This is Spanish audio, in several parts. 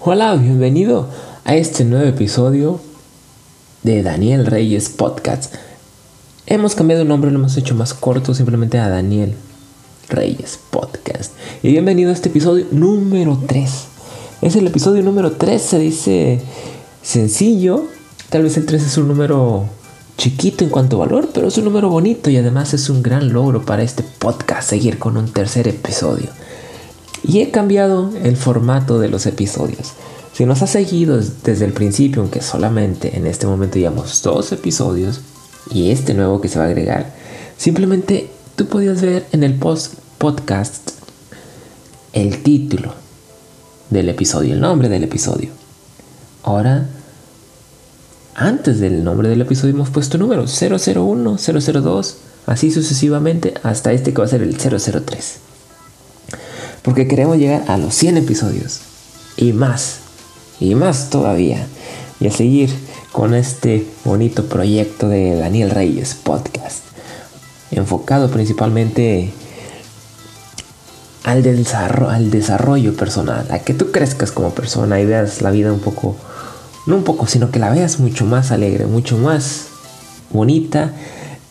Hola, bienvenido a este nuevo episodio de Daniel Reyes Podcast. Hemos cambiado el nombre, lo hemos hecho más corto, simplemente a Daniel Reyes Podcast. Y bienvenido a este episodio número 3. Es el episodio número 3, se dice sencillo. Tal vez el 3 es un número chiquito en cuanto a valor, pero es un número bonito y además es un gran logro para este podcast seguir con un tercer episodio. Y he cambiado el formato de los episodios. Si nos has seguido desde el principio, aunque solamente en este momento llevamos dos episodios y este nuevo que se va a agregar, simplemente tú podías ver en el post podcast el título del episodio, el nombre del episodio. Ahora, antes del nombre del episodio hemos puesto números 001, 002, así sucesivamente hasta este que va a ser el 003 porque queremos llegar a los 100 episodios. Y más, y más todavía, y a seguir con este bonito proyecto de Daniel Reyes Podcast, enfocado principalmente al desarrollo, al desarrollo personal, a que tú crezcas como persona y veas la vida un poco, no un poco, sino que la veas mucho más alegre, mucho más bonita,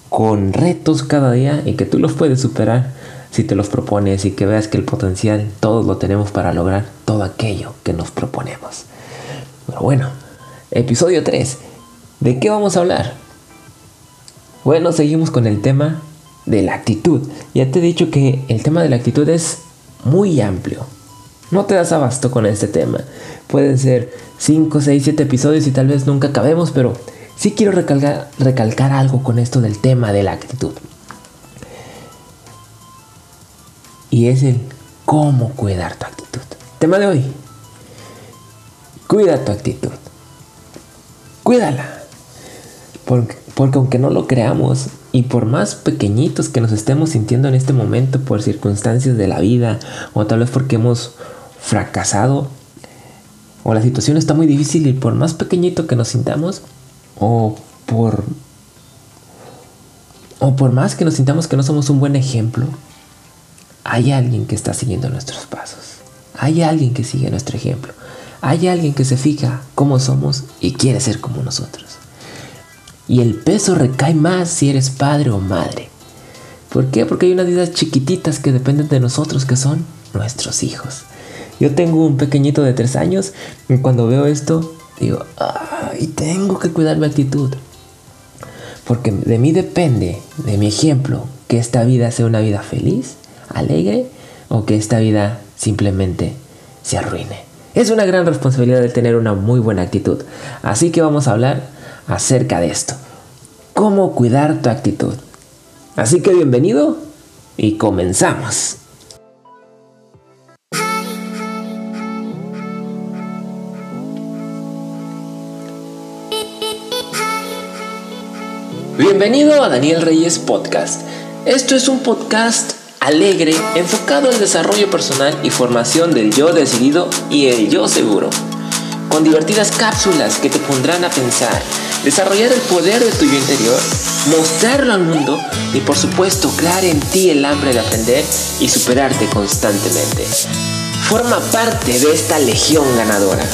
con retos cada día y que tú los puedes superar si te los propones y que veas que el potencial todos lo tenemos para lograr todo aquello que nos proponemos. Pero bueno, episodio 3. ¿De qué vamos a hablar? Bueno, seguimos con el tema de la actitud. Ya te he dicho que el tema de la actitud es muy amplio. No te das abasto con este tema. Pueden ser 5, 6, 7 episodios y tal vez nunca acabemos, pero sí quiero recalcar, algo con esto del tema de la actitud. y es el cómo cuidar tu actitud. Tema de hoy. Cuida tu actitud. Cuídala. Porque, porque aunque no lo creamos y por más pequeñitos que nos estemos sintiendo en este momento por circunstancias de la vida o tal vez porque hemos fracasado o la situación está muy difícil y por más pequeñito que nos sintamos o por o por más que nos sintamos que no somos un buen ejemplo, hay alguien que está siguiendo nuestros pasos. Hay alguien que sigue nuestro ejemplo. Hay alguien que se fija cómo somos y quiere ser como nosotros. Y el peso recae más si eres padre o madre. ¿Por qué? Porque hay unas vidas chiquititas que dependen de nosotros, que son nuestros hijos. Yo tengo un pequeñito de tres años y cuando veo esto digo, ay, tengo que cuidar mi actitud. Porque de mí depende, de mi ejemplo, que esta vida sea una vida feliz alegre o que esta vida simplemente se arruine. Es una gran responsabilidad el tener una muy buena actitud. Así que vamos a hablar acerca de esto. Cómo cuidar tu actitud. Así que bienvenido y comenzamos. Bienvenido a Daniel Reyes Podcast. Esto es un podcast alegre, enfocado al desarrollo personal y formación del yo decidido y el yo seguro. Con divertidas cápsulas que te pondrán a pensar, desarrollar el poder de tu yo interior, mostrarlo al mundo y por supuesto crear en ti el hambre de aprender y superarte constantemente. Forma parte de esta legión ganadora.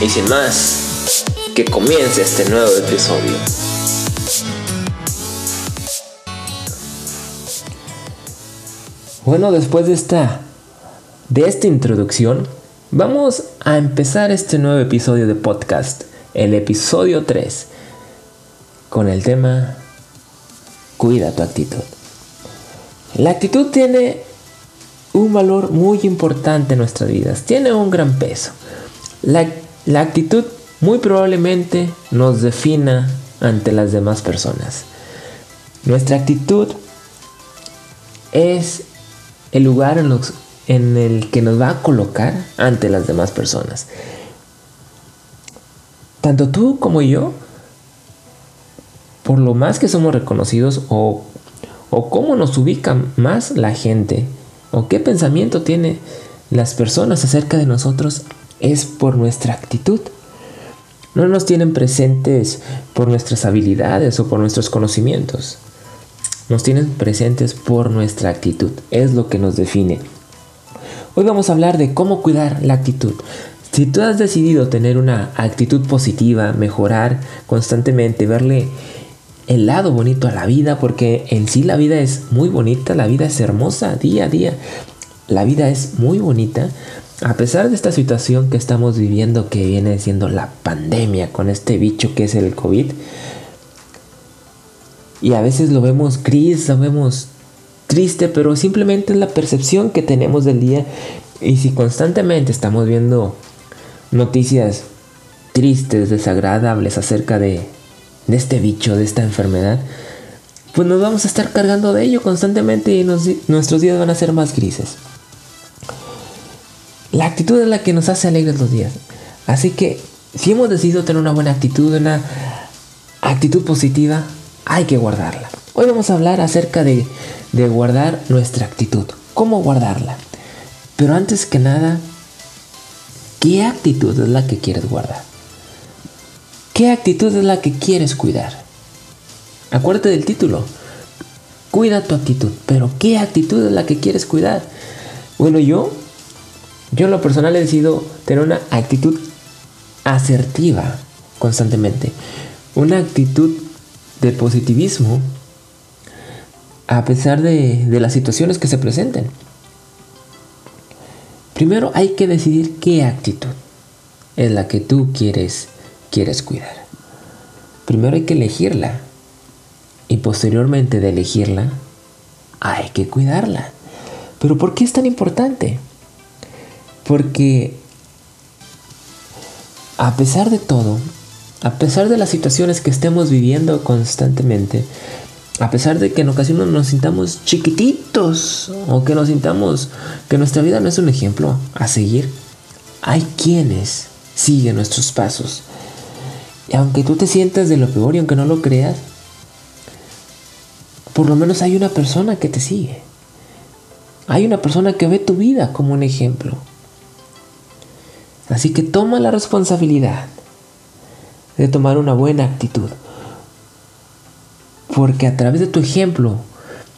Y sin más, que comience este nuevo episodio. Bueno, después de esta, de esta introducción, vamos a empezar este nuevo episodio de podcast, el episodio 3, con el tema Cuida tu actitud. La actitud tiene un valor muy importante en nuestras vidas, tiene un gran peso. La, la actitud muy probablemente nos defina ante las demás personas. Nuestra actitud es el lugar en, el que nos va a colocar ante las demás personas. Tanto tú como yo, por lo más que somos reconocidos o, o cómo nos ubica más la gente o qué pensamiento tiene las personas acerca de nosotros, es por nuestra actitud. No nos tienen presentes por nuestras habilidades o por nuestros conocimientos. Nos tienen presentes por nuestra actitud. Es lo que nos define. Hoy vamos a hablar de cómo cuidar la actitud. Si tú has decidido tener una actitud positiva, mejorar constantemente, verle el lado bonito a la vida, porque en sí la vida es muy bonita, la vida es hermosa día a día, la vida es muy bonita, a pesar de esta situación que estamos viviendo que viene siendo la pandemia con este bicho que es el COVID, y a veces lo vemos gris, lo vemos triste, pero simplemente es la percepción que tenemos del día. Y si constantemente estamos viendo noticias tristes, desagradables acerca de, de este bicho, de esta enfermedad, pues nos vamos a estar cargando de ello constantemente y nuestros días van a ser más grises. La actitud es la que nos hace alegres los días. Así que si hemos decidido tener una buena actitud, una actitud positiva, hay que guardarla. Hoy vamos a hablar acerca de, de guardar nuestra actitud. ¿Cómo guardarla? Pero antes que nada, ¿qué actitud es la que quieres guardar? ¿Qué actitud es la que quieres cuidar? Acuérdate del título. Cuida tu actitud. Pero ¿qué actitud es la que quieres cuidar? Bueno, yo, yo en lo personal he decidido tener una actitud asertiva constantemente. Una actitud de positivismo a pesar de, las situaciones que se presenten. Primero hay que decidir qué actitud es la que tú quieres, quieres cuidar. Primero hay que elegirla y posteriormente de elegirla hay que cuidarla. Pero ¿por qué es tan importante? Porque a pesar de todo, a pesar de las situaciones que estemos viviendo constantemente, a pesar de que en ocasiones nos sintamos chiquititos o que nos sintamos que nuestra vida no es un ejemplo a seguir, hay quienes siguen nuestros pasos. Y aunque tú te sientas de lo peor y aunque no lo creas, por lo menos hay una persona que te sigue. Hay una persona que ve tu vida como un ejemplo. Así que toma la responsabilidad de tomar una buena actitud. Porque a través de tu ejemplo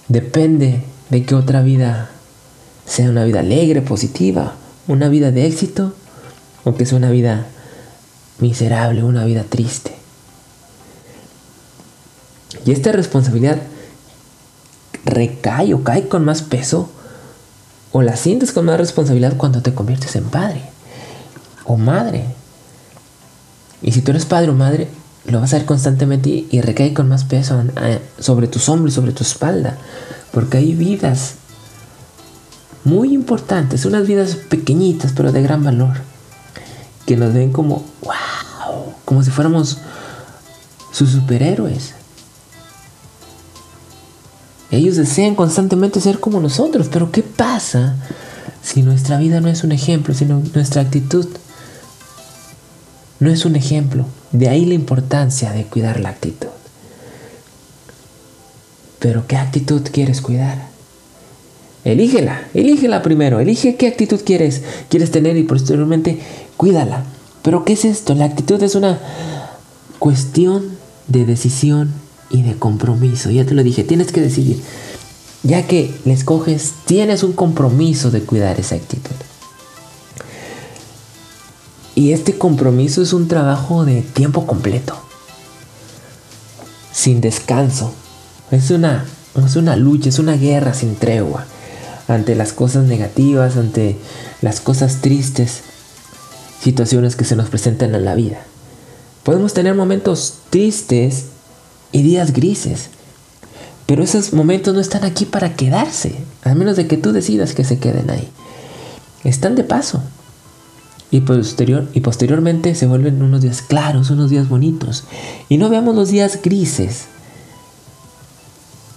depende de que otra vida sea una vida alegre, positiva, una vida de éxito o que sea una vida miserable, una vida triste. Y esta responsabilidad recae o cae con más peso o la sientes con más responsabilidad cuando te conviertes en padre o madre. Y si tú eres padre o madre, lo vas a ver constantemente y recae con más peso eh, sobre tus hombros sobre tu espalda. Porque hay vidas muy importantes, unas vidas pequeñitas pero de gran valor. Que nos ven como, wow, como si fuéramos sus superhéroes. Ellos desean constantemente ser como nosotros, pero ¿qué pasa si nuestra vida no es un ejemplo, sino nuestra actitud no es un ejemplo. De ahí la importancia de cuidar la actitud. Pero ¿qué actitud quieres cuidar? Elígela, elígela primero, elige qué actitud quieres, quieres tener y posteriormente cuídala. Pero ¿qué es esto? La actitud es una cuestión de decisión y de compromiso. Ya te lo dije, tienes que decidir. Ya que le escoges, tienes un compromiso de cuidar esa actitud. Y este compromiso es un trabajo de tiempo completo, sin descanso. Es una, es una lucha, es una guerra sin tregua ante las cosas negativas, ante las cosas tristes, situaciones que se nos presentan en la vida. Podemos tener momentos tristes y días grises, pero esos momentos no están aquí para quedarse, a menos de que tú decidas que se queden ahí. Están de paso, y, posterior, y posteriormente se vuelven unos días claros, unos días bonitos. Y no veamos los días grises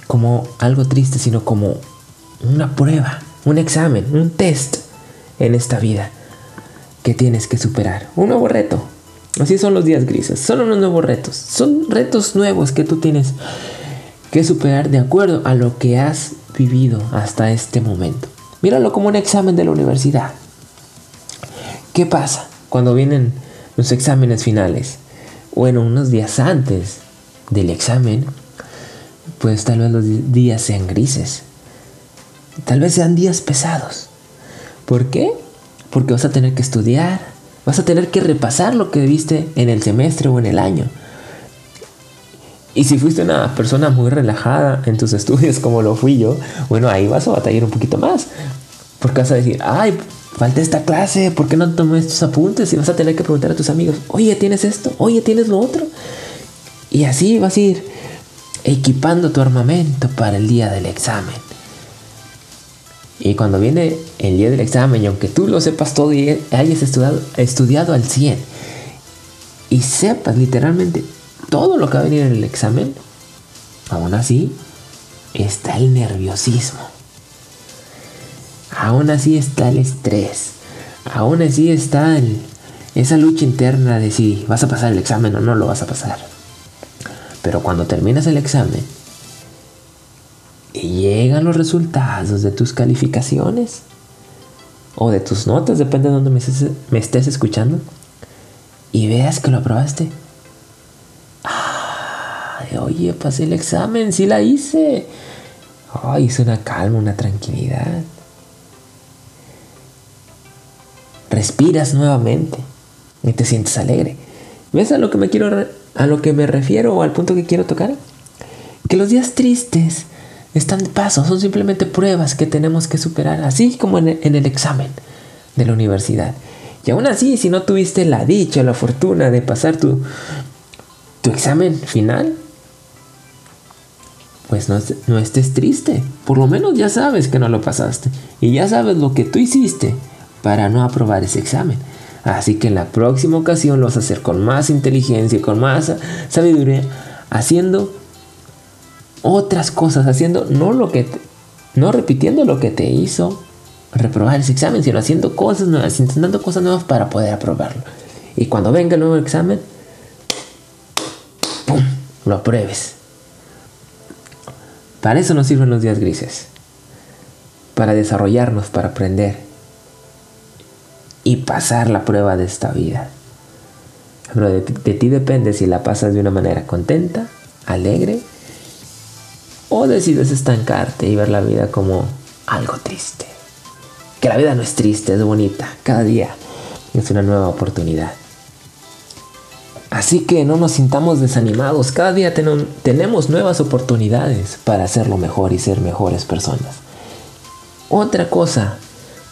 como algo triste, sino como una prueba, un examen, un test en esta vida que tienes que superar. Un nuevo reto. Así son los días grises. Son unos nuevos retos. Son retos nuevos que tú tienes que superar de acuerdo a lo que has vivido hasta este momento. Míralo como un examen de la universidad. ¿Qué pasa cuando vienen los exámenes finales? Bueno, unos días antes del examen, pues tal vez los días sean grises. Tal vez sean días pesados. ¿Por qué? Porque vas a tener que estudiar, vas a tener que repasar lo que viste en el semestre o en el año. Y si fuiste una persona muy relajada en tus estudios como lo fui yo, bueno, ahí vas a batallar un poquito más. Porque vas a decir, ay, falta esta clase, ¿por qué no tomé estos apuntes? Y vas a tener que preguntar a tus amigos, oye, ¿tienes esto? Oye, ¿tienes lo otro? Y así vas a ir equipando tu armamento para el día del examen. Y cuando viene el día del examen, y aunque tú lo sepas todo y hayas estudiado, estudiado al 100, y sepas literalmente todo lo que va a venir en el examen, aún así está el nerviosismo. Aún así está el estrés. Aún así está esa lucha interna de si vas a pasar el examen o no lo vas a pasar. Pero cuando terminas el examen y llegan los resultados de tus calificaciones o de tus notas, depende de dónde me estés, escuchando, y veas que lo aprobaste, oye, pasé el examen, sí la hice. Ay, hice una calma, una tranquilidad. Respiras nuevamente y te sientes alegre. ¿Ves a lo que me quiero a lo que me refiero o al punto que quiero tocar? Que los días tristes están de paso, son simplemente pruebas que tenemos que superar, así como en el, examen de la universidad. Y aún así, si no tuviste la dicha la fortuna de pasar tu, tu examen final, pues no, estés triste. Por lo menos ya sabes que no lo pasaste. Y ya sabes lo que tú hiciste para no aprobar ese examen. Así que en la próxima ocasión lo vas a hacer con más inteligencia y con más sabiduría, haciendo otras cosas, haciendo no lo que no repitiendo lo que te hizo reprobar ese examen, sino haciendo cosas nuevas, intentando cosas nuevas para poder aprobarlo. Y cuando venga el nuevo examen, ¡pum! lo apruebes. Para eso nos sirven los días grises. Para desarrollarnos, para aprender. Y pasar la prueba de esta vida. Pero de, ti depende si la pasas de una manera contenta, alegre, o decides estancarte y ver la vida como algo triste. Que la vida no es triste, es bonita. Cada día es una nueva oportunidad. Así que no nos sintamos desanimados. Cada día tenemos nuevas oportunidades para hacerlo mejor y ser mejores personas. Otra cosa,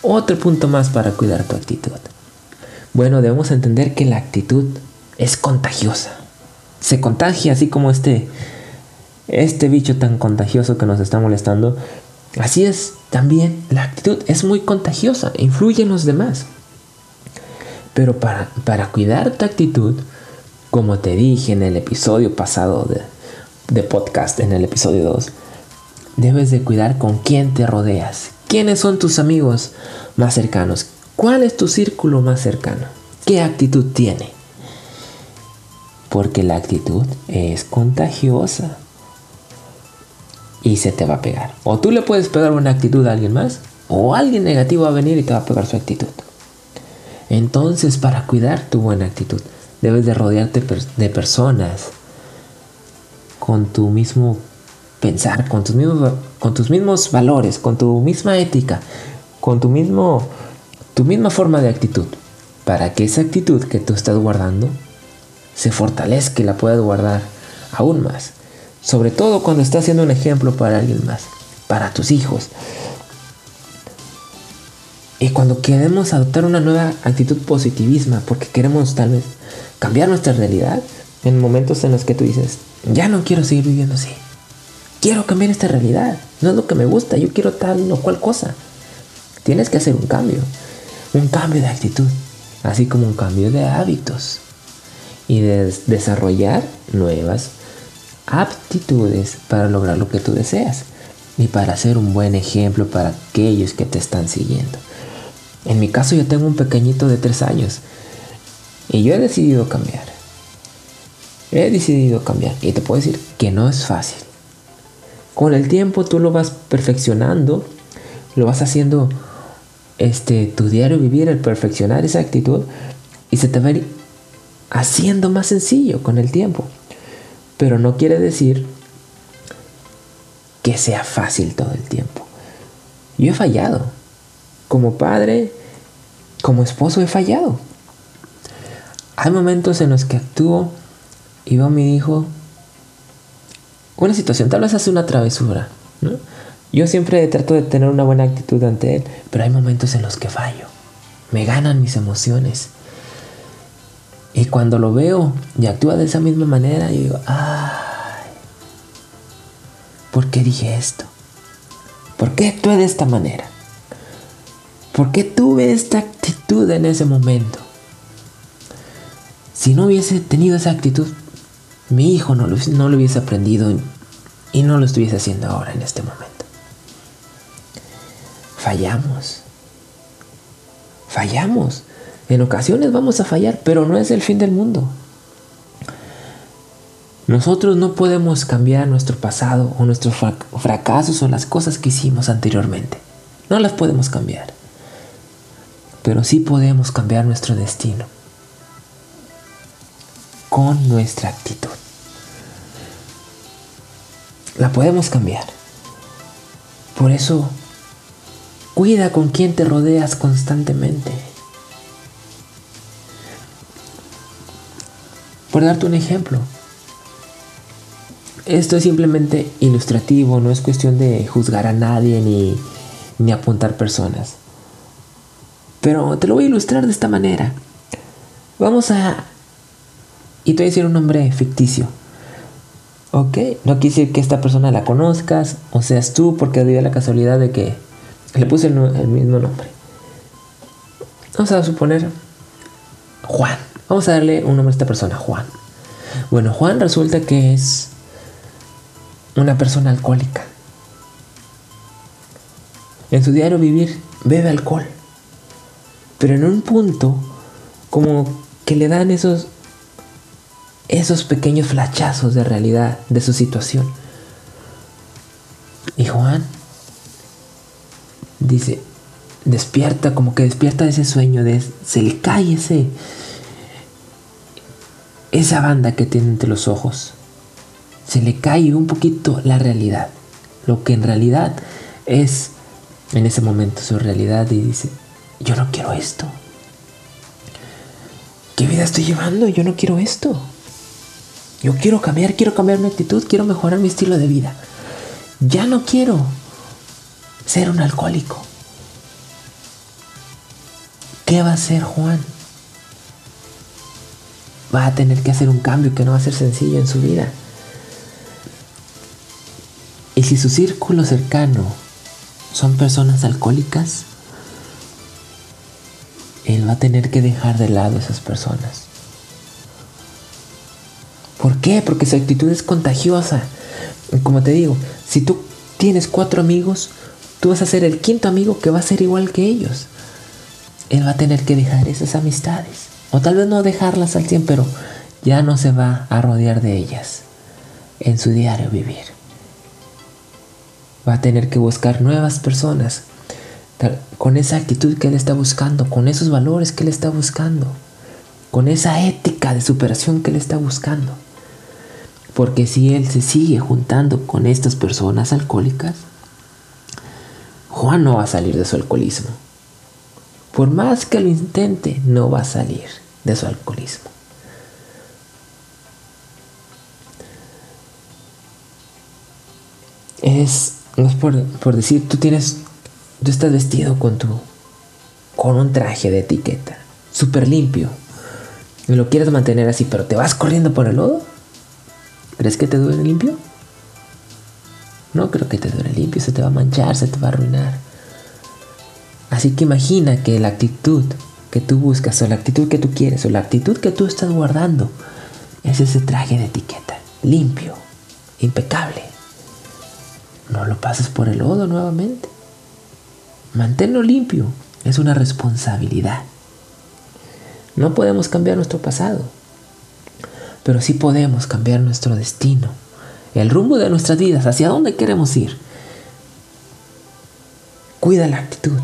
otro punto más para cuidar tu actitud. Bueno, debemos entender que la actitud es contagiosa. Se contagia así como este, este bicho tan contagioso que nos está molestando. Así es también la actitud es muy contagiosa, influye en los demás. Pero para, para cuidar tu actitud, como te dije en el episodio pasado de, podcast, en el episodio 2, debes de cuidar con quién te rodeas. ¿Quiénes son tus amigos más cercanos? ¿Cuál es tu círculo más cercano? ¿Qué actitud tiene? Porque la actitud es contagiosa y se te va a pegar. O tú le puedes pegar una actitud a alguien más, o alguien negativo va a venir y te va a pegar su actitud. Entonces, para cuidar tu buena actitud, Debes de rodearte de personas con tu mismo pensar, con tus mismos, valores, con tu misma ética, con tu mismo tu misma forma de actitud, para que esa actitud que tú estás guardando se fortalezca y la puedas guardar aún más. Sobre todo cuando estás siendo un ejemplo para alguien más, para tus hijos. Y cuando queremos adoptar una nueva actitud positivismo, porque queremos tal vez cambiar nuestra realidad en momentos en los que tú dices, ya no quiero seguir viviendo así. Quiero cambiar esta realidad. No es lo que me gusta. Yo quiero tal o cual cosa. Tienes que hacer un cambio. Un cambio de actitud. Así como un cambio de hábitos. Y de desarrollar nuevas aptitudes para lograr lo que tú deseas. Y para ser un buen ejemplo para aquellos que te están siguiendo. En mi caso yo tengo un pequeñito de tres años y yo he decidido cambiar. He decidido cambiar. Y te puedo decir que no es fácil. Con el tiempo tú lo vas perfeccionando. Lo vas haciendo este, tu diario vivir, el perfeccionar esa actitud. Y se te va a haciendo más sencillo con el tiempo. Pero no quiere decir que sea fácil todo el tiempo. Yo he fallado. Como padre, como esposo he fallado. Hay momentos en los que actúo y veo mi hijo una situación, tal vez hace una travesura. Yo siempre trato de tener una buena actitud ante él, pero hay momentos en los que fallo. Me ganan mis emociones. Y cuando lo veo y actúa de esa misma manera, yo digo, ay, ¿por qué dije esto? ¿Por qué actué de esta manera? ¿Por qué tuve esta actitud en ese momento? Si no hubiese tenido esa actitud, mi hijo no lo, no lo hubiese aprendido y no lo estuviese haciendo ahora en este momento. Fallamos. Fallamos. En ocasiones vamos a fallar, pero no es el fin del mundo. Nosotros no podemos cambiar nuestro pasado o nuestros fracasos o las cosas que hicimos anteriormente. No las podemos cambiar. Pero sí podemos cambiar nuestro destino con nuestra actitud. La podemos cambiar. Por eso, cuida con quien te rodeas constantemente. Por darte un ejemplo, esto es simplemente ilustrativo, no es cuestión de juzgar a nadie ni, ni apuntar personas. Pero te lo voy a ilustrar de esta manera. Vamos a... Y te voy a decir un nombre ficticio. Ok, no quiere decir que esta persona la conozcas o seas tú porque dio la casualidad de que le puse el, el mismo nombre. Vamos a suponer Juan. Vamos a darle un nombre a esta persona, Juan. Bueno, Juan resulta que es una persona alcohólica. En su diario vivir bebe alcohol. Pero en un punto como que le dan esos esos pequeños flachazos de realidad de su situación. Y Juan dice, despierta, como que despierta de ese sueño, de, se le cae ese, esa banda que tiene entre los ojos. Se le cae un poquito la realidad, lo que en realidad es en ese momento su realidad y dice, yo no quiero esto. ¿Qué vida estoy llevando? Yo no quiero esto. Yo quiero cambiar, quiero cambiar mi actitud, quiero mejorar mi estilo de vida. Ya no quiero ser un alcohólico. ¿Qué va a hacer Juan? Va a tener que hacer un cambio que no va a ser sencillo en su vida. Y si su círculo cercano son personas alcohólicas, él va a tener que dejar de lado a esas personas. ¿Por qué? Porque su actitud es contagiosa. Como te digo, si tú tienes cuatro amigos, tú vas a ser el quinto amigo que va a ser igual que ellos. Él va a tener que dejar esas amistades. O tal vez no dejarlas al 100, pero ya no se va a rodear de ellas en su diario vivir. Va a tener que buscar nuevas personas con esa actitud que él está buscando, con esos valores que él está buscando, con esa ética de superación que él está buscando. Porque si él se sigue juntando con estas personas alcohólicas, Juan no va a salir de su alcoholismo. Por más que lo intente, no va a salir de su alcoholismo. Es, es por, por decir, tú tienes, tú estás vestido con tu, con un traje de etiqueta, súper limpio, y lo quieres mantener así, pero te vas corriendo por el lodo. ¿Crees que te duele limpio? No creo que te duele limpio, se te va a manchar, se te va a arruinar. Así que imagina que la actitud que tú buscas o la actitud que tú quieres o la actitud que tú estás guardando es ese traje de etiqueta, limpio, impecable. No lo pases por el lodo nuevamente. Manténlo limpio es una responsabilidad. No podemos cambiar nuestro pasado, pero sí podemos cambiar nuestro destino, el rumbo de nuestras vidas, hacia dónde queremos ir. Cuida la actitud,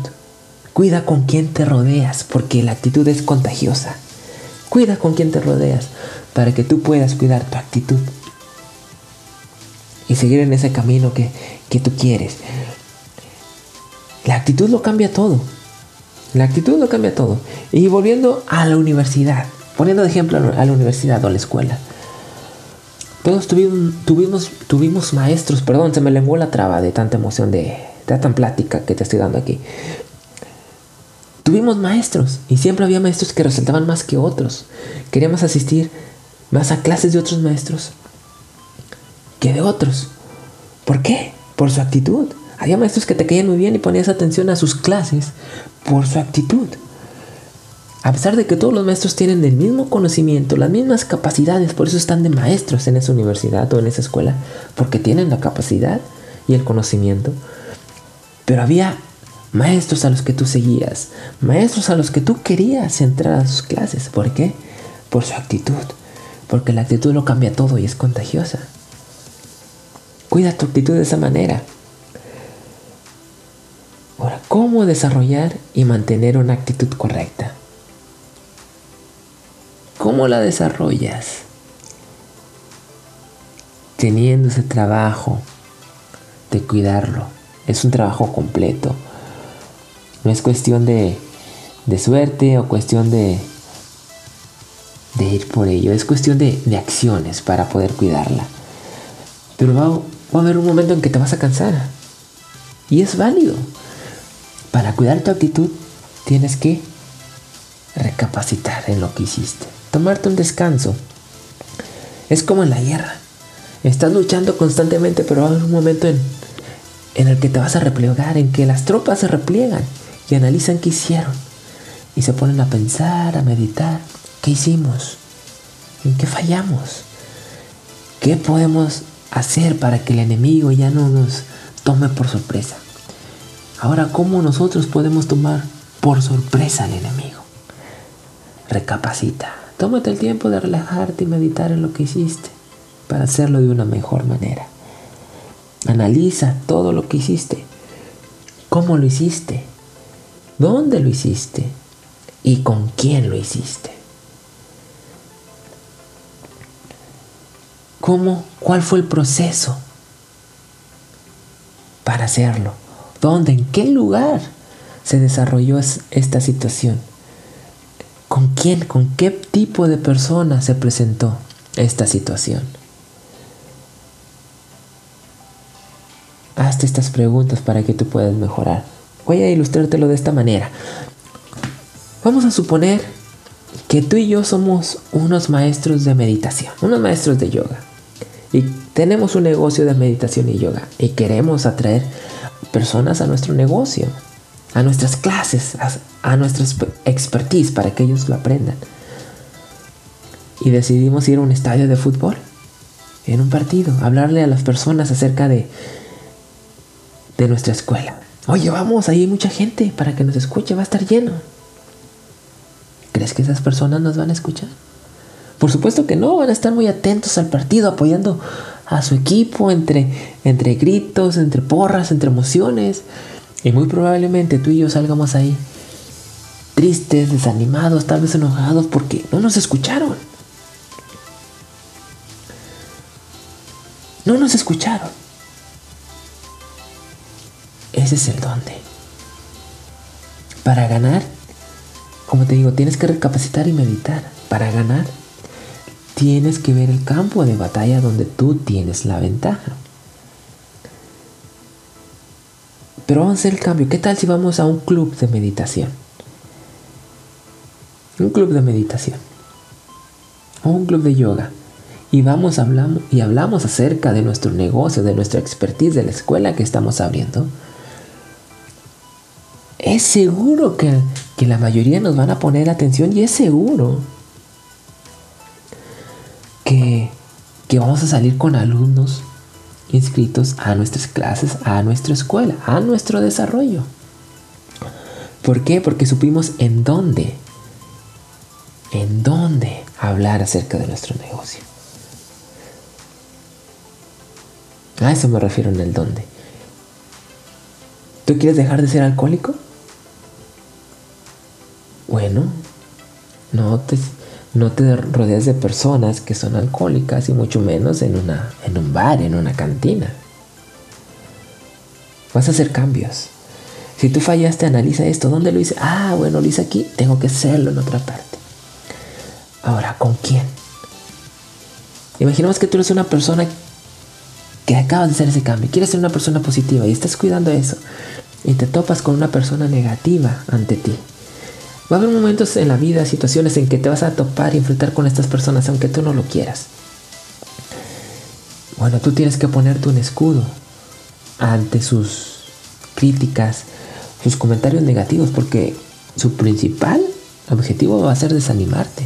cuida con quién te rodeas, porque la actitud es contagiosa. Cuida con quién te rodeas para que tú puedas cuidar tu actitud. y seguir en ese camino que, que tú quieres. La actitud lo cambia todo. La actitud lo cambia todo. Y volviendo a la universidad, poniendo de ejemplo a la universidad o a la escuela. Todos tuvimos, tuvimos, maestros, perdón, se me lenguó la traba de tanta emoción, de, de plática que te estoy dando aquí. Tuvimos maestros y siempre había maestros que resaltaban más que otros. Queríamos asistir más a clases de otros maestros que de otros. ¿Por qué? Por su actitud. Había maestros que te caían muy bien y ponías atención a sus clases por su actitud. A pesar de que todos los maestros tienen el mismo conocimiento, las mismas capacidades, por eso están de maestros en esa universidad o en esa escuela, porque tienen la capacidad y el conocimiento. Pero había maestros a los que tú seguías, maestros a los que tú querías entrar a sus clases. ¿Por qué? Por su actitud, porque la actitud lo cambia todo y es contagiosa. Cuida tu actitud de esa manera. Ahora, ¿cómo desarrollar y mantener una actitud correcta? ¿Cómo la desarrollas? Teniendo ese trabajo de cuidarlo. Es un trabajo completo. No es cuestión de, de suerte o cuestión de, de ir por ello. Es cuestión de, de acciones para poder cuidarla. Pero va, va a haber un momento en que te vas a cansar. Y es válido. Para cuidar tu actitud tienes que recapacitar en lo que hiciste. Tomarte un descanso. Es como en la guerra. Estás luchando constantemente, pero va a haber un momento en, el que te vas a replegar, en que las tropas se repliegan y analizan qué hicieron. Y se ponen a pensar, a meditar. ¿Qué hicimos? ¿En qué fallamos? ¿Qué podemos hacer para que el enemigo ya no nos tome por sorpresa. Ahora, ¿cómo nosotros podemos tomar por sorpresa al enemigo? Recapacita. Tómate el tiempo de relajarte y meditar en lo que hiciste para hacerlo de una mejor manera. Analiza todo lo que hiciste. ¿Cómo lo hiciste? ¿Dónde lo hiciste? ¿Y con quién lo hiciste? ¿Cómo? ¿Cuál fue el proceso para hacerlo? ¿Dónde? ¿En qué lugar se desarrolló esta situación? ¿Con quién? ¿Con qué tipo de persona se presentó esta situación? Hazte estas preguntas para que tú puedas mejorar. Voy a ilustrártelo de esta manera. Vamos a suponer que tú y yo somos unos maestros de meditación, unos maestros de yoga y tenemos un negocio de meditación y yoga y queremos atraer personas a nuestro negocio, a nuestras clases, a, nuestra expertise para que ellos lo aprendan. Y decidimos ir a un estadio de fútbol, en un partido, hablarle a las personas acerca de, de nuestra escuela. Oye, vamos, ahí hay mucha gente para que nos escuche, va a estar lleno. ¿Crees que esas personas nos van a escuchar? Por supuesto que no, van a estar muy atentos al partido, apoyando a su equipo entre, entre gritos, entre porras, entre emociones. Y muy probablemente tú y yo salgamos ahí tristes, desanimados, tal vez enojados porque no nos escucharon. No nos escucharon. Ese es el donde. Para ganar, como te digo, tienes que recapacitar y meditar. Para ganar, tienes que ver el campo de batalla donde tú tienes la ventaja. Pero vamos a hacer el cambio. ¿Qué tal si vamos a un club de meditación? Un club de meditación. O un club de yoga. Y vamos hablamos, y hablamos acerca de nuestro negocio, de nuestra expertise, de la escuela que estamos abriendo. Es seguro que, que la mayoría nos van a poner atención y es seguro que, vamos a salir con alumnos inscritos a nuestras clases, a nuestra escuela, a nuestro desarrollo. ¿Por qué? Porque supimos en dónde, en dónde hablar acerca de nuestro negocio. A eso me refiero en el dónde. ¿Tú quieres dejar de ser alcohólico? Bueno, no te, no te rodeas de personas que son alcohólicas y mucho menos en, una, en un bar, en una cantina. Vas a hacer cambios. Si tú fallaste, analiza esto. ¿Dónde lo hice? Ah, bueno, lo hice aquí. Tengo que hacerlo en otra parte. Ahora, ¿con quién? Imaginemos que tú eres una persona que acabas de hacer ese cambio. Quieres ser una persona positiva y estás cuidando eso. Y te topas con una persona negativa ante ti. Va a haber momentos en la vida, situaciones en que te vas a topar y enfrentar con estas personas aunque tú no lo quieras. Bueno, tú tienes que ponerte un escudo ante sus críticas, sus comentarios negativos, porque su principal objetivo va a ser desanimarte.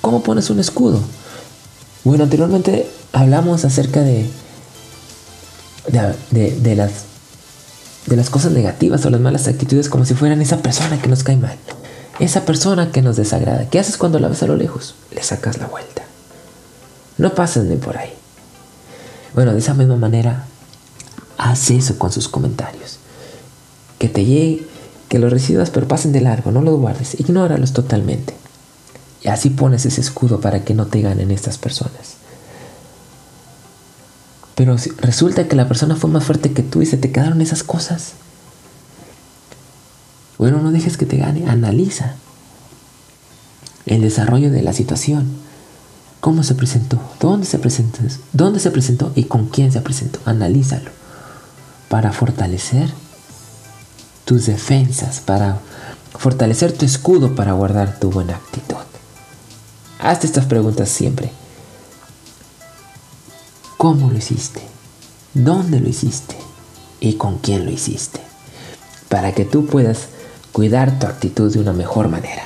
¿Cómo pones un escudo? Bueno, anteriormente hablamos acerca de, de, de las de las cosas negativas o las malas actitudes como si fueran esa persona que nos cae mal, esa persona que nos desagrada. ¿Qué haces cuando la ves a lo lejos? Le sacas la vuelta. No pases ni por ahí. Bueno, de esa misma manera, haz eso con sus comentarios. Que te llegue, que los recibas, pero pasen de largo, no los guardes, ignóralos totalmente. Y así pones ese escudo para que no te ganen estas personas. Pero resulta que la persona fue más fuerte que tú y se te quedaron esas cosas. Bueno, no dejes que te gane, analiza el desarrollo de la situación. ¿Cómo se presentó? ¿Dónde se presentó? ¿Dónde se presentó y con quién se presentó? Analízalo para fortalecer tus defensas, para fortalecer tu escudo para guardar tu buena actitud. Hazte estas preguntas siempre. ¿Cómo lo hiciste? ¿Dónde lo hiciste? ¿Y con quién lo hiciste? Para que tú puedas cuidar tu actitud de una mejor manera.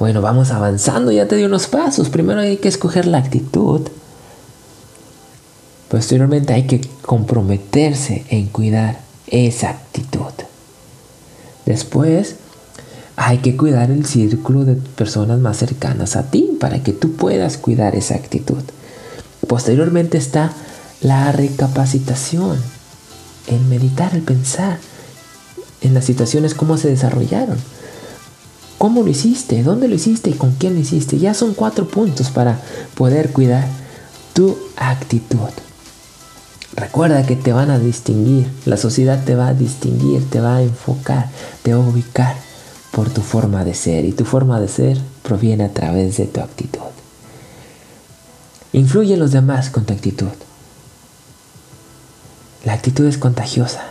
Bueno, vamos avanzando, ya te di unos pasos. Primero hay que escoger la actitud. Posteriormente hay que comprometerse en cuidar esa actitud. Después hay que cuidar el círculo de personas más cercanas a ti para que tú puedas cuidar esa actitud. Posteriormente está la recapacitación, el meditar, el pensar en las situaciones, cómo se desarrollaron. ¿Cómo lo hiciste? ¿Dónde lo hiciste? ¿Y con quién lo hiciste? Ya son cuatro puntos para poder cuidar tu actitud. Recuerda que te van a distinguir, la sociedad te va a distinguir, te va a enfocar, te va a ubicar por tu forma de ser y tu forma de ser proviene a través de tu actitud. Influye en los demás con tu actitud. La actitud es contagiosa.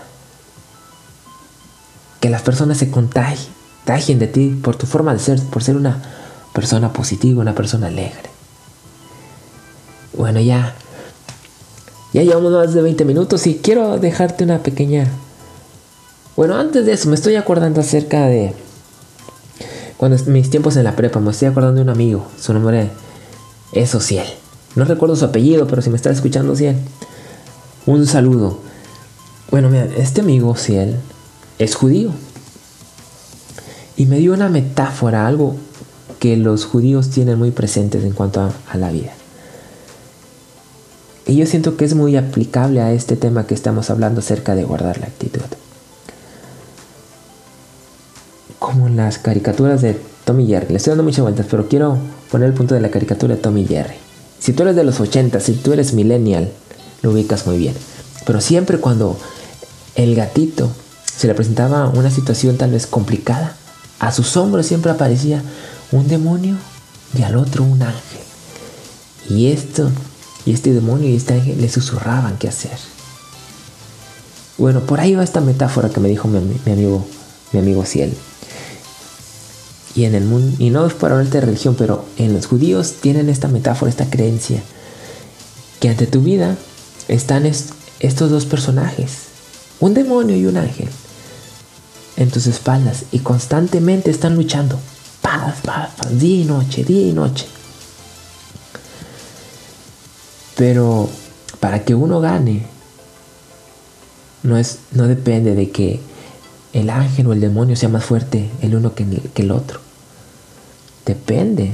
Que las personas se contagien, de ti por tu forma de ser, por ser una persona positiva, una persona alegre. Bueno, ya ya llevamos más de 20 minutos y quiero dejarte una pequeña bueno, antes de eso me estoy acordando acerca de cuando mis tiempos en la prepa, me estoy acordando de un amigo. Su nombre es Ociel. No recuerdo su apellido, pero si me está escuchando, Ociel, un saludo. Bueno, mira, este amigo Ociel es judío. Y me dio una metáfora, algo que los judíos tienen muy presentes en cuanto a, a la vida. Y yo siento que es muy aplicable a este tema que estamos hablando acerca de guardar la actitud como en las caricaturas de Tommy Jerry. Le estoy dando muchas vueltas, pero quiero poner el punto de la caricatura de Tommy Jerry. Si tú eres de los 80, si tú eres millennial, lo ubicas muy bien. Pero siempre cuando el gatito se le presentaba una situación tal vez complicada, a sus hombros siempre aparecía un demonio y al otro un ángel. Y esto, y este demonio y este ángel le susurraban qué hacer. Bueno, por ahí va esta metáfora que me dijo mi, mi amigo, mi amigo Ciel y en el mundo, y no es para hablarte de religión, pero en los judíos tienen esta metáfora, esta creencia, que ante tu vida están estos dos personajes, un demonio y un ángel, en tus espaldas y constantemente están luchando, día y noche, día y noche. Pero para que uno gane, no, es, no depende de que el ángel o el demonio sea más fuerte el uno que el otro. Depende.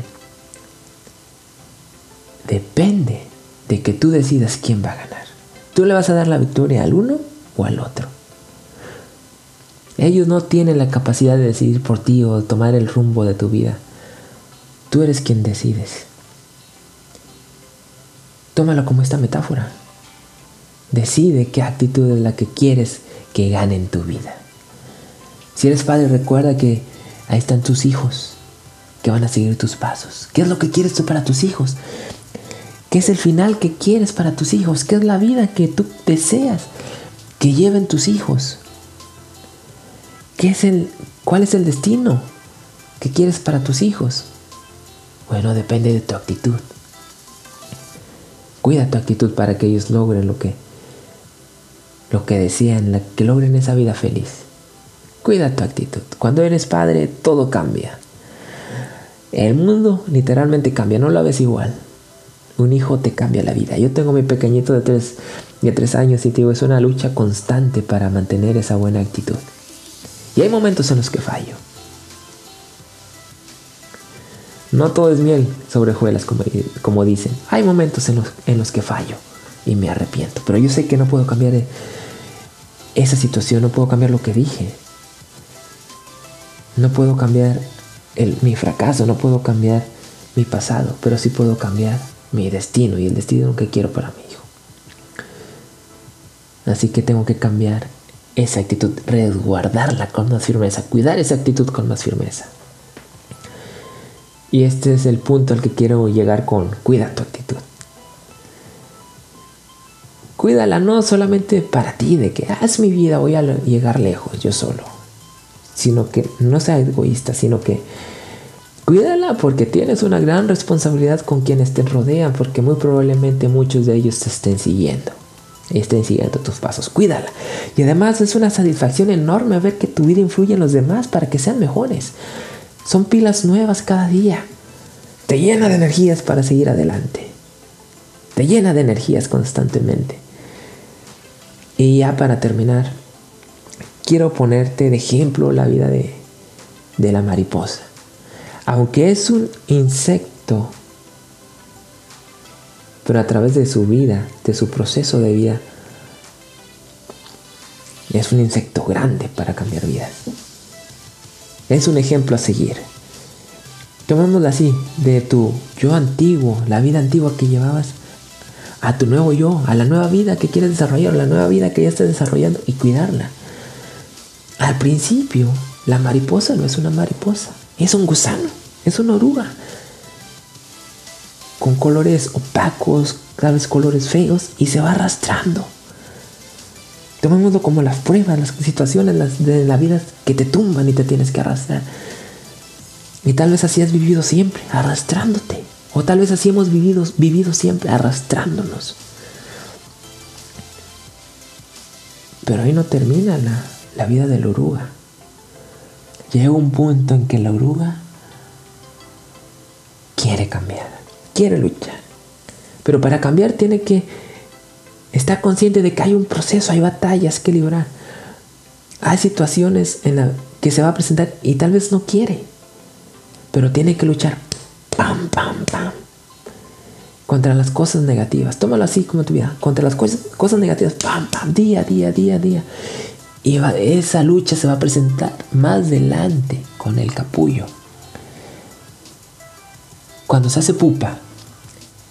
Depende de que tú decidas quién va a ganar. ¿Tú le vas a dar la victoria al uno o al otro? Ellos no tienen la capacidad de decidir por ti o tomar el rumbo de tu vida. Tú eres quien decides. Tómalo como esta metáfora. Decide qué actitud es la que quieres que gane en tu vida. Si eres padre, recuerda que ahí están tus hijos que van a seguir tus pasos. ¿Qué es lo que quieres tú para tus hijos? ¿Qué es el final que quieres para tus hijos? ¿Qué es la vida que tú deseas que lleven tus hijos? ¿Qué es el, ¿Cuál es el destino que quieres para tus hijos? Bueno, depende de tu actitud. Cuida tu actitud para que ellos logren lo que, lo que desean, que logren esa vida feliz. Cuida tu actitud. Cuando eres padre, todo cambia. El mundo literalmente cambia, no lo ves igual. Un hijo te cambia la vida. Yo tengo mi pequeñito de tres, de tres años y te digo, es una lucha constante para mantener esa buena actitud. Y hay momentos en los que fallo. No todo es miel sobre hojuelas, como, como dicen. Hay momentos en los, en los que fallo y me arrepiento. Pero yo sé que no puedo cambiar esa situación, no puedo cambiar lo que dije. No puedo cambiar mi fracaso, no puedo cambiar mi pasado, pero sí puedo cambiar mi destino y el destino que quiero para mi hijo. Así que tengo que cambiar esa actitud, resguardarla con más firmeza, cuidar esa actitud con más firmeza. Y este es el punto al que quiero llegar con cuida tu actitud. Cuídala no solamente para ti, de que haz mi vida, voy a llegar lejos yo solo. Sino que no sea egoísta, sino que cuídala porque tienes una gran responsabilidad con quienes te rodean, porque muy probablemente muchos de ellos te estén siguiendo. Estén siguiendo tus pasos. Cuídala. Y además es una satisfacción enorme ver que tu vida influye en los demás para que sean mejores. Son pilas nuevas cada día. Te llena de energías para seguir adelante. Te llena de energías constantemente. Y ya para terminar, quiero ponerte de ejemplo la vida de, de la mariposa. Aunque es un insecto, pero a través de su vida, de su proceso de vida, es un insecto grande para cambiar vidas. Es un ejemplo a seguir. Tomémoslo así, de tu yo antiguo, la vida antigua que llevabas, a tu nuevo yo, a la nueva vida que quieres desarrollar, la nueva vida que ya estás desarrollando y cuidarla. Al principio, la mariposa no es una mariposa, es un gusano, es una oruga. Con colores opacos, cada vez colores feos y se va arrastrando. Tomémoslo como las pruebas, las situaciones de la vida que te tumban y te tienes que arrastrar. Y tal vez así has vivido siempre, arrastrándote. O tal vez así hemos vivido, vivido siempre, arrastrándonos. Pero ahí no termina la, la vida de la oruga. Llega un punto en que la oruga quiere cambiar, quiere luchar. Pero para cambiar tiene que Está consciente de que hay un proceso, hay batallas que librar. Hay situaciones que se va a presentar y tal vez no quiere, pero tiene que luchar. Pam, pam, pam. Contra las cosas negativas. Tómalo así como tu vida. Contra las cosas, cosas negativas. Pam, pam. Día, día, día, día. Y esa lucha se va a presentar más adelante con el capullo. Cuando se hace pupa,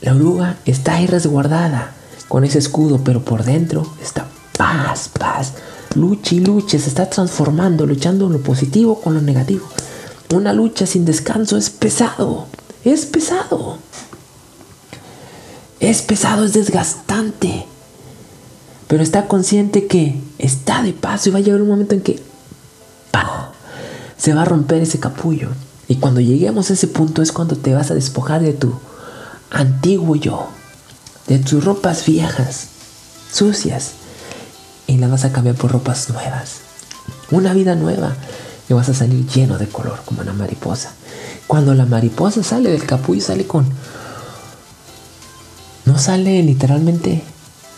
la oruga está ahí resguardada con ese escudo, pero por dentro está paz, paz. Lucha y lucha, se está transformando, luchando lo positivo con lo negativo. Una lucha sin descanso es pesado, es pesado. Es pesado, es desgastante. Pero está consciente que está de paso y va a llegar un momento en que se va a romper ese capullo. Y cuando lleguemos a ese punto es cuando te vas a despojar de tu antiguo yo de tus ropas viejas, sucias, y las vas a cambiar por ropas nuevas. Una vida nueva y vas a salir lleno de color como una mariposa. Cuando la mariposa sale del capullo sale con... No sale literalmente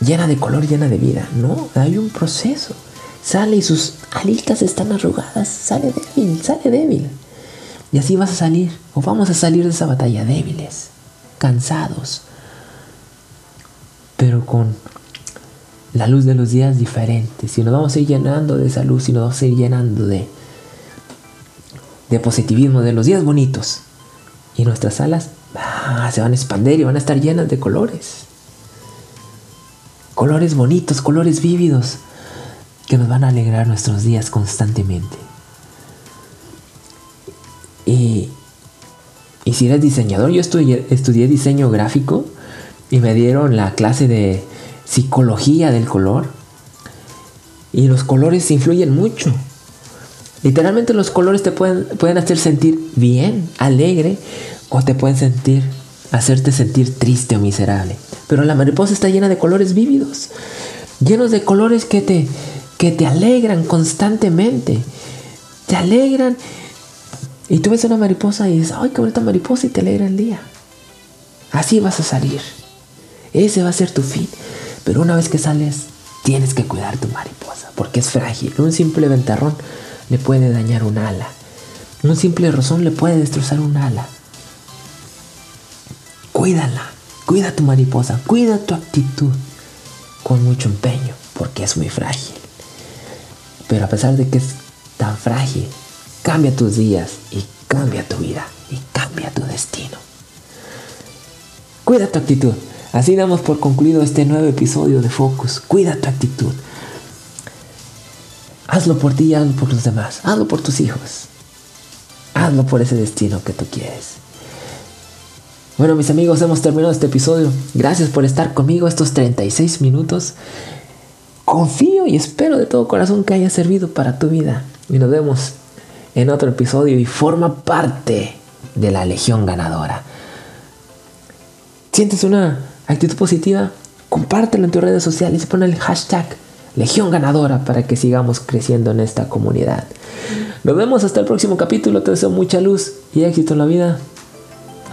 llena de color, llena de vida. No, hay un proceso. Sale y sus alitas están arrugadas. Sale débil, sale débil. Y así vas a salir, o vamos a salir de esa batalla débiles, cansados, pero con la luz de los días diferentes. Y nos vamos a ir llenando de esa luz y nos vamos a ir llenando de, de positivismo, de los días bonitos. Y nuestras alas ah, se van a expandir y van a estar llenas de colores. Colores bonitos, colores vívidos, que nos van a alegrar nuestros días constantemente. Y, si eres diseñador, yo estudié, estudié diseño gráfico y me dieron la clase de psicología del color. Y los colores influyen mucho. Literalmente los colores te pueden, pueden hacer sentir bien, alegre, o te pueden sentir, hacerte sentir triste o miserable. Pero la mariposa está llena de colores vívidos, llenos de colores que te, que te alegran constantemente. Te alegran. Y tú ves una mariposa y dices, ay, qué bonita mariposa y te alegra el día. Así vas a salir. Ese va a ser tu fin. Pero una vez que sales, tienes que cuidar tu mariposa, porque es frágil. Un simple ventarrón le puede dañar un ala. Un simple rozón le puede destrozar un ala. Cuídala, cuida tu mariposa, cuida tu actitud con mucho empeño, porque es muy frágil. Pero a pesar de que es tan frágil, cambia tus días y cambia tu vida y cambia tu destino. Cuida tu actitud. Así damos por concluido este nuevo episodio de Focus. Cuida tu actitud. Hazlo por ti y hazlo por los demás. Hazlo por tus hijos. Hazlo por ese destino que tú quieres. Bueno, mis amigos, hemos terminado este episodio. Gracias por estar conmigo estos 36 minutos. Confío y espero de todo corazón que haya servido para tu vida. Y nos vemos en otro episodio y forma parte de la Legión Ganadora. ¿Sientes una actitud positiva, compártelo en tus redes sociales y pon el hashtag Legión Ganadora para que sigamos creciendo en esta comunidad. Nos vemos hasta el próximo capítulo. Te deseo mucha luz y éxito en la vida.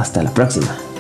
Hasta la próxima.